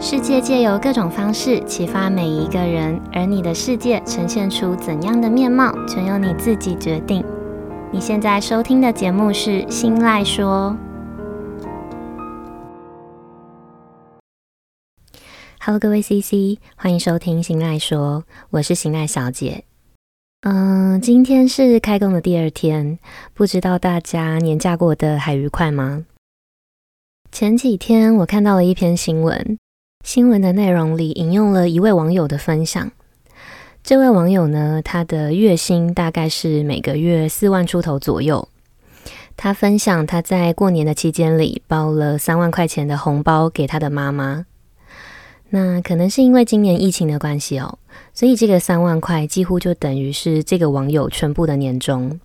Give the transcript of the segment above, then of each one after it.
世界借由各种方式启发每一个人，而你的世界呈现出怎样的面貌，全由你自己决定。你现在收听的节目是《心赖说》。Hello，各位 CC，欢迎收听《心赖说》，我是心赖小姐。嗯，今天是开工的第二天，不知道大家年假过得还愉快吗？前几天我看到了一篇新闻。新闻的内容里引用了一位网友的分享。这位网友呢，他的月薪大概是每个月四万出头左右。他分享他在过年的期间里包了三万块钱的红包给他的妈妈。那可能是因为今年疫情的关系哦，所以这个三万块几乎就等于是这个网友全部的年终。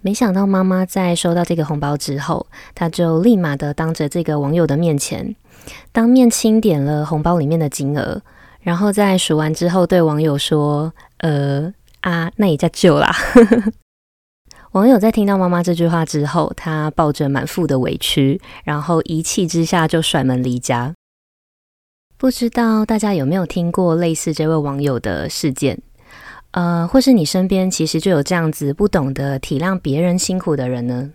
没想到妈妈在收到这个红包之后，她就立马的当着这个网友的面前，当面清点了红包里面的金额，然后在数完之后对网友说：“呃啊，那也叫旧啦。”网友在听到妈妈这句话之后，他抱着满腹的委屈，然后一气之下就甩门离家。不知道大家有没有听过类似这位网友的事件？呃，或是你身边其实就有这样子不懂得体谅别人辛苦的人呢？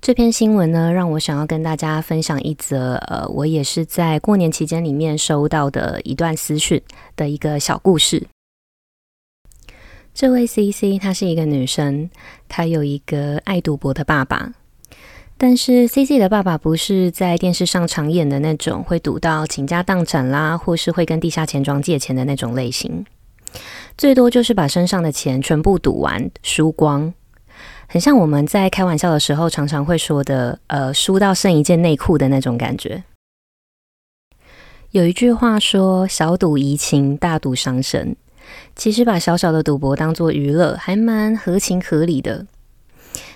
这篇新闻呢，让我想要跟大家分享一则，呃，我也是在过年期间里面收到的一段私讯的一个小故事。这位 CC 她是一个女生，她有一个爱赌博的爸爸，但是 CC 的爸爸不是在电视上常演的那种会赌到倾家荡产啦，或是会跟地下钱庄借钱的那种类型。最多就是把身上的钱全部赌完，输光，很像我们在开玩笑的时候常常会说的，呃，输到剩一件内裤的那种感觉。有一句话说：“小赌怡情，大赌伤身。”其实把小小的赌博当做娱乐，还蛮合情合理的。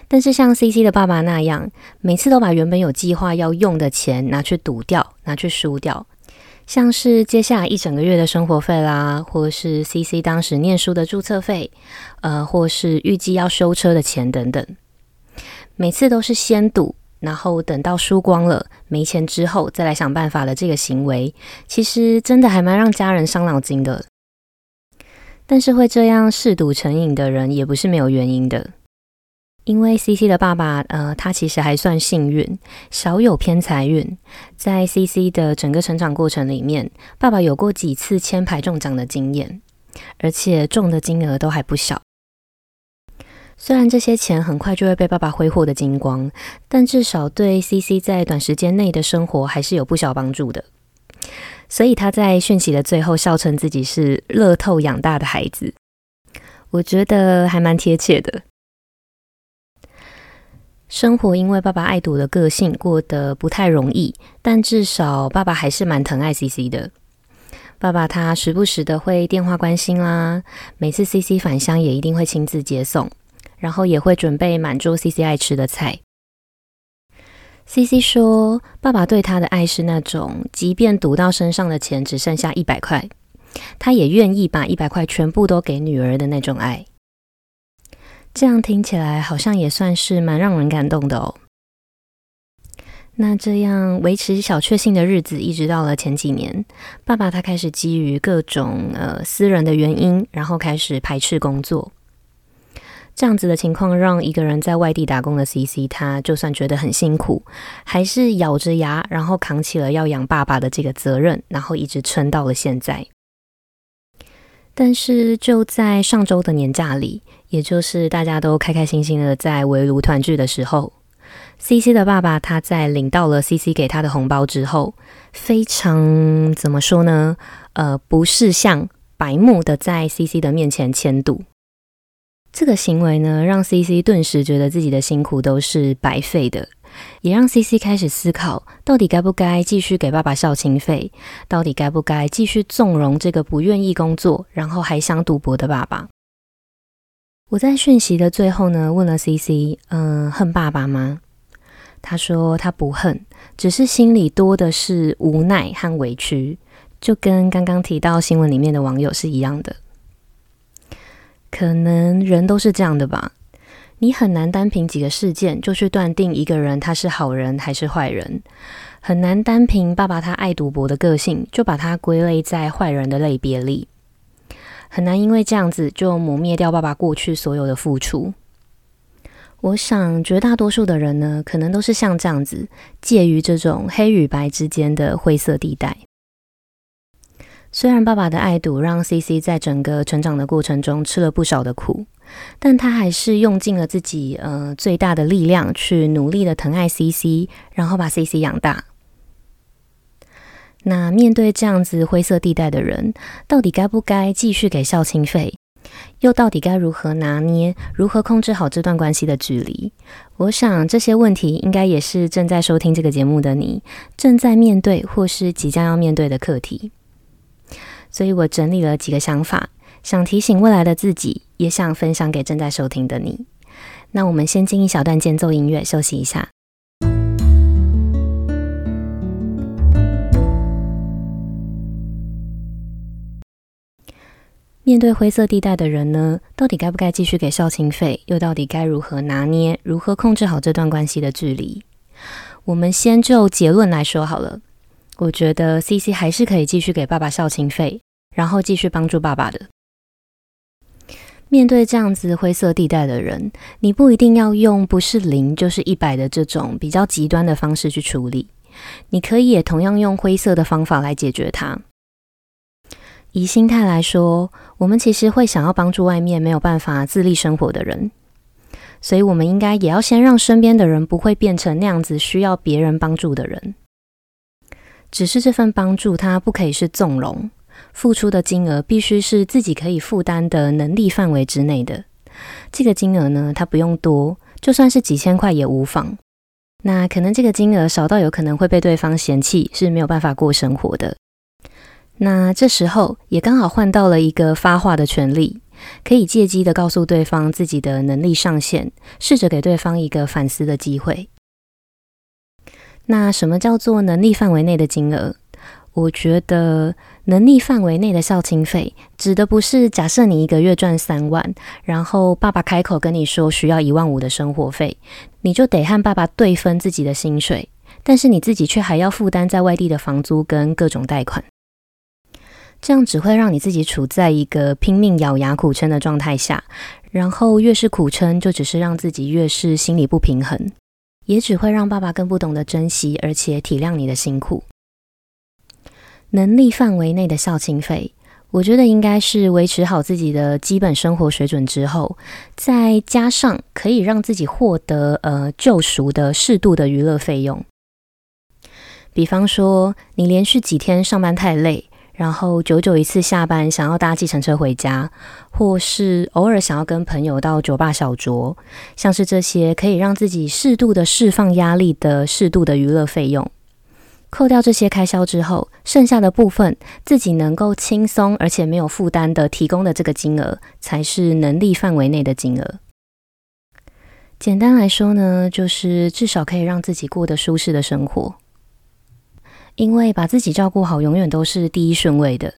但是像 CC 的爸爸那样，每次都把原本有计划要用的钱拿去赌掉，拿去输掉。像是接下来一整个月的生活费啦，或是 CC 当时念书的注册费，呃，或是预计要修车的钱等等，每次都是先赌，然后等到输光了，没钱之后再来想办法的这个行为，其实真的还蛮让家人伤脑筋的。但是会这样嗜赌成瘾的人，也不是没有原因的。因为 CC 的爸爸，呃，他其实还算幸运，小有偏财运。在 CC 的整个成长过程里面，爸爸有过几次签牌中奖的经验，而且中的金额都还不小。虽然这些钱很快就会被爸爸挥霍的精光，但至少对 CC 在短时间内的生活还是有不小帮助的。所以他在讯息的最后笑称自己是乐透养大的孩子，我觉得还蛮贴切的。生活因为爸爸爱赌的个性过得不太容易，但至少爸爸还是蛮疼爱 CC 的。爸爸他时不时的会电话关心啦，每次 CC 返乡也一定会亲自接送，然后也会准备满桌 CC 爱吃的菜。CC 说，爸爸对他的爱是那种，即便赌到身上的钱只剩下一百块，他也愿意把一百块全部都给女儿的那种爱。这样听起来好像也算是蛮让人感动的哦。那这样维持小确幸的日子，一直到了前几年，爸爸他开始基于各种呃私人的原因，然后开始排斥工作。这样子的情况，让一个人在外地打工的 CC，他就算觉得很辛苦，还是咬着牙，然后扛起了要养爸爸的这个责任，然后一直撑到了现在。但是就在上周的年假里，也就是大家都开开心心的在围炉团聚的时候，CC 的爸爸他在领到了 CC 给他的红包之后，非常怎么说呢？呃，不是像、白目的在 CC 的面前签赌。这个行为呢，让 CC 顿时觉得自己的辛苦都是白费的。也让 CC 开始思考，到底该不该继续给爸爸孝亲费？到底该不该继续纵容这个不愿意工作，然后还想赌博的爸爸？我在讯息的最后呢，问了 CC，嗯，恨爸爸吗？他说他不恨，只是心里多的是无奈和委屈，就跟刚刚提到新闻里面的网友是一样的。可能人都是这样的吧。你很难单凭几个事件就去断定一个人他是好人还是坏人，很难单凭爸爸他爱赌博的个性就把他归类在坏人的类别里，很难因为这样子就磨灭掉爸爸过去所有的付出。我想绝大多数的人呢，可能都是像这样子，介于这种黑与白之间的灰色地带。虽然爸爸的爱赌让 CC 在整个成长的过程中吃了不少的苦，但他还是用尽了自己呃最大的力量去努力的疼爱 CC，然后把 CC 养大。那面对这样子灰色地带的人，到底该不该继续给孝亲费？又到底该如何拿捏，如何控制好这段关系的距离？我想这些问题应该也是正在收听这个节目的你正在面对或是即将要面对的课题。所以我整理了几个想法，想提醒未来的自己，也想分享给正在收听的你。那我们先进一小段间奏音乐，休息一下。面对灰色地带的人呢，到底该不该继续给孝亲费？又到底该如何拿捏？如何控制好这段关系的距离？我们先就结论来说好了。我觉得 CC 还是可以继续给爸爸孝亲费，然后继续帮助爸爸的。面对这样子灰色地带的人，你不一定要用不是零就是一百的这种比较极端的方式去处理，你可以也同样用灰色的方法来解决它。以心态来说，我们其实会想要帮助外面没有办法自立生活的人，所以我们应该也要先让身边的人不会变成那样子需要别人帮助的人。只是这份帮助，它不可以是纵容，付出的金额必须是自己可以负担的能力范围之内的。这个金额呢，它不用多，就算是几千块也无妨。那可能这个金额少到有可能会被对方嫌弃，是没有办法过生活的。那这时候也刚好换到了一个发话的权利，可以借机的告诉对方自己的能力上限，试着给对方一个反思的机会。那什么叫做能力范围内的金额？我觉得能力范围内的孝亲费，指的不是假设你一个月赚三万，然后爸爸开口跟你说需要一万五的生活费，你就得和爸爸对分自己的薪水，但是你自己却还要负担在外地的房租跟各种贷款。这样只会让你自己处在一个拼命咬牙苦撑的状态下，然后越是苦撑，就只是让自己越是心理不平衡，也只会让爸爸更不懂得珍惜，而且体谅你的辛苦。能力范围内的孝亲费，我觉得应该是维持好自己的基本生活水准之后，再加上可以让自己获得呃救赎的适度的娱乐费用。比方说，你连续几天上班太累。然后久久一次下班，想要搭计程车回家，或是偶尔想要跟朋友到酒吧小酌，像是这些可以让自己适度的释放压力的适度的娱乐费用，扣掉这些开销之后，剩下的部分自己能够轻松而且没有负担的提供的这个金额，才是能力范围内的金额。简单来说呢，就是至少可以让自己过得舒适的生活。因为把自己照顾好，永远都是第一顺位的。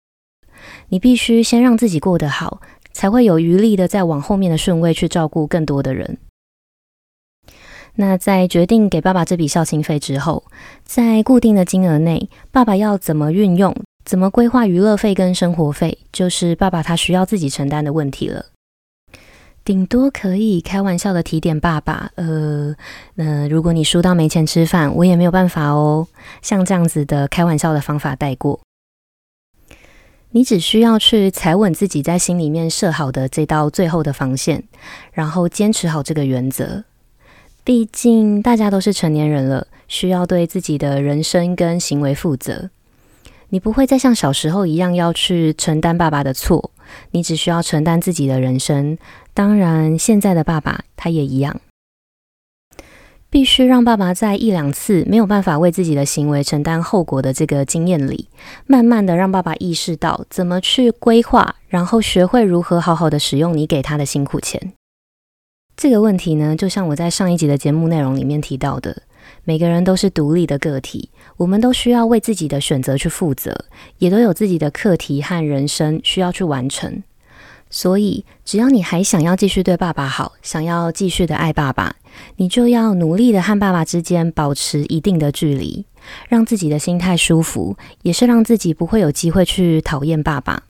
你必须先让自己过得好，才会有余力的再往后面的顺位去照顾更多的人。那在决定给爸爸这笔孝亲费之后，在固定的金额内，爸爸要怎么运用、怎么规划娱乐费跟生活费，就是爸爸他需要自己承担的问题了。顶多可以开玩笑的提点爸爸，呃，呃，如果你输到没钱吃饭，我也没有办法哦。像这样子的开玩笑的方法带过，你只需要去踩稳自己在心里面设好的这道最后的防线，然后坚持好这个原则。毕竟大家都是成年人了，需要对自己的人生跟行为负责。你不会再像小时候一样要去承担爸爸的错，你只需要承担自己的人生。当然，现在的爸爸他也一样，必须让爸爸在一两次没有办法为自己的行为承担后果的这个经验里，慢慢的让爸爸意识到怎么去规划，然后学会如何好好的使用你给他的辛苦钱。这个问题呢，就像我在上一集的节目内容里面提到的。每个人都是独立的个体，我们都需要为自己的选择去负责，也都有自己的课题和人生需要去完成。所以，只要你还想要继续对爸爸好，想要继续的爱爸爸，你就要努力的和爸爸之间保持一定的距离，让自己的心态舒服，也是让自己不会有机会去讨厌爸爸。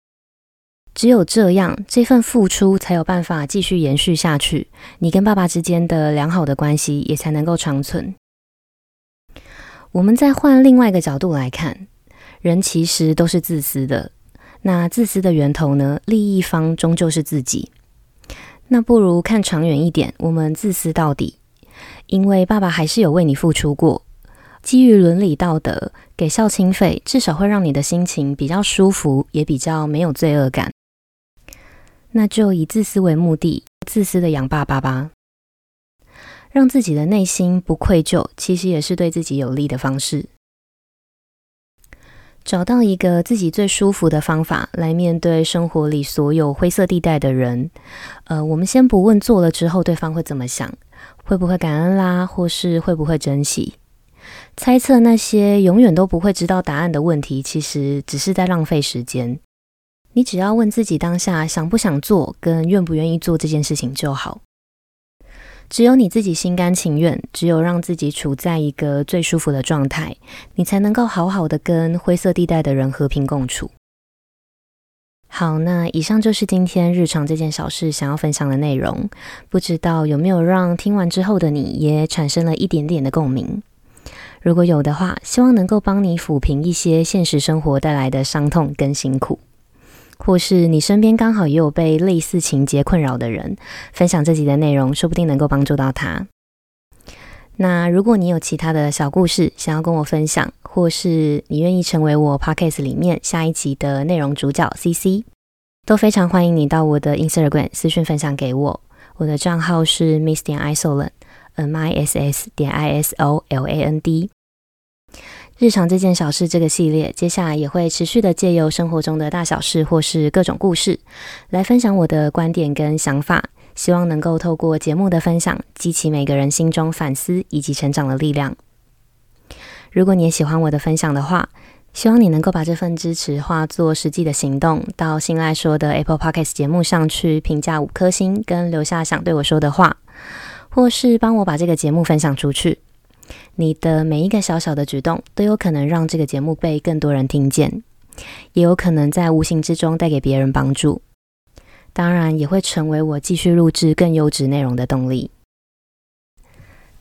只有这样，这份付出才有办法继续延续下去，你跟爸爸之间的良好的关系也才能够长存。我们再换另外一个角度来看，人其实都是自私的。那自私的源头呢？利益方终究是自己。那不如看长远一点，我们自私到底，因为爸爸还是有为你付出过。基于伦理道德，给孝亲费至少会让你的心情比较舒服，也比较没有罪恶感。那就以自私为目的，自私的养爸爸吧，让自己的内心不愧疚，其实也是对自己有利的方式。找到一个自己最舒服的方法来面对生活里所有灰色地带的人。呃，我们先不问做了之后对方会怎么想，会不会感恩啦，或是会不会珍惜？猜测那些永远都不会知道答案的问题，其实只是在浪费时间。你只要问自己当下想不想做，跟愿不愿意做这件事情就好。只有你自己心甘情愿，只有让自己处在一个最舒服的状态，你才能够好好的跟灰色地带的人和平共处。好，那以上就是今天日常这件小事想要分享的内容，不知道有没有让听完之后的你也产生了一点点的共鸣？如果有的话，希望能够帮你抚平一些现实生活带来的伤痛跟辛苦。或是你身边刚好也有被类似情节困扰的人，分享这集的内容，说不定能够帮助到他。那如果你有其他的小故事想要跟我分享，或是你愿意成为我 Podcast 里面下一集的内容主角 CC，都非常欢迎你到我的 Instagram 私讯分享给我。我的账号是 Miss 点 Isoland，M I S S 点 I S O L A N D。日常这件小事这个系列，接下来也会持续的借由生活中的大小事或是各种故事，来分享我的观点跟想法，希望能够透过节目的分享，激起每个人心中反思以及成长的力量。如果你也喜欢我的分享的话，希望你能够把这份支持化作实际的行动，到心赖说的 Apple Podcast 节目上去评价五颗星，跟留下想对我说的话，或是帮我把这个节目分享出去。你的每一个小小的举动，都有可能让这个节目被更多人听见，也有可能在无形之中带给别人帮助。当然，也会成为我继续录制更优质内容的动力。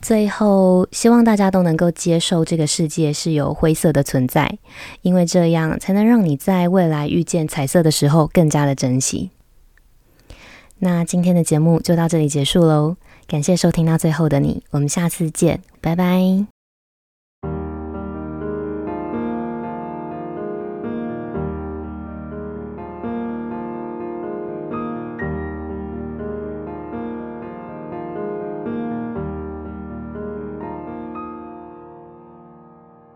最后，希望大家都能够接受这个世界是有灰色的存在，因为这样才能让你在未来遇见彩色的时候更加的珍惜。那今天的节目就到这里结束喽。感谢收听到最后的你，我们下次见，拜拜。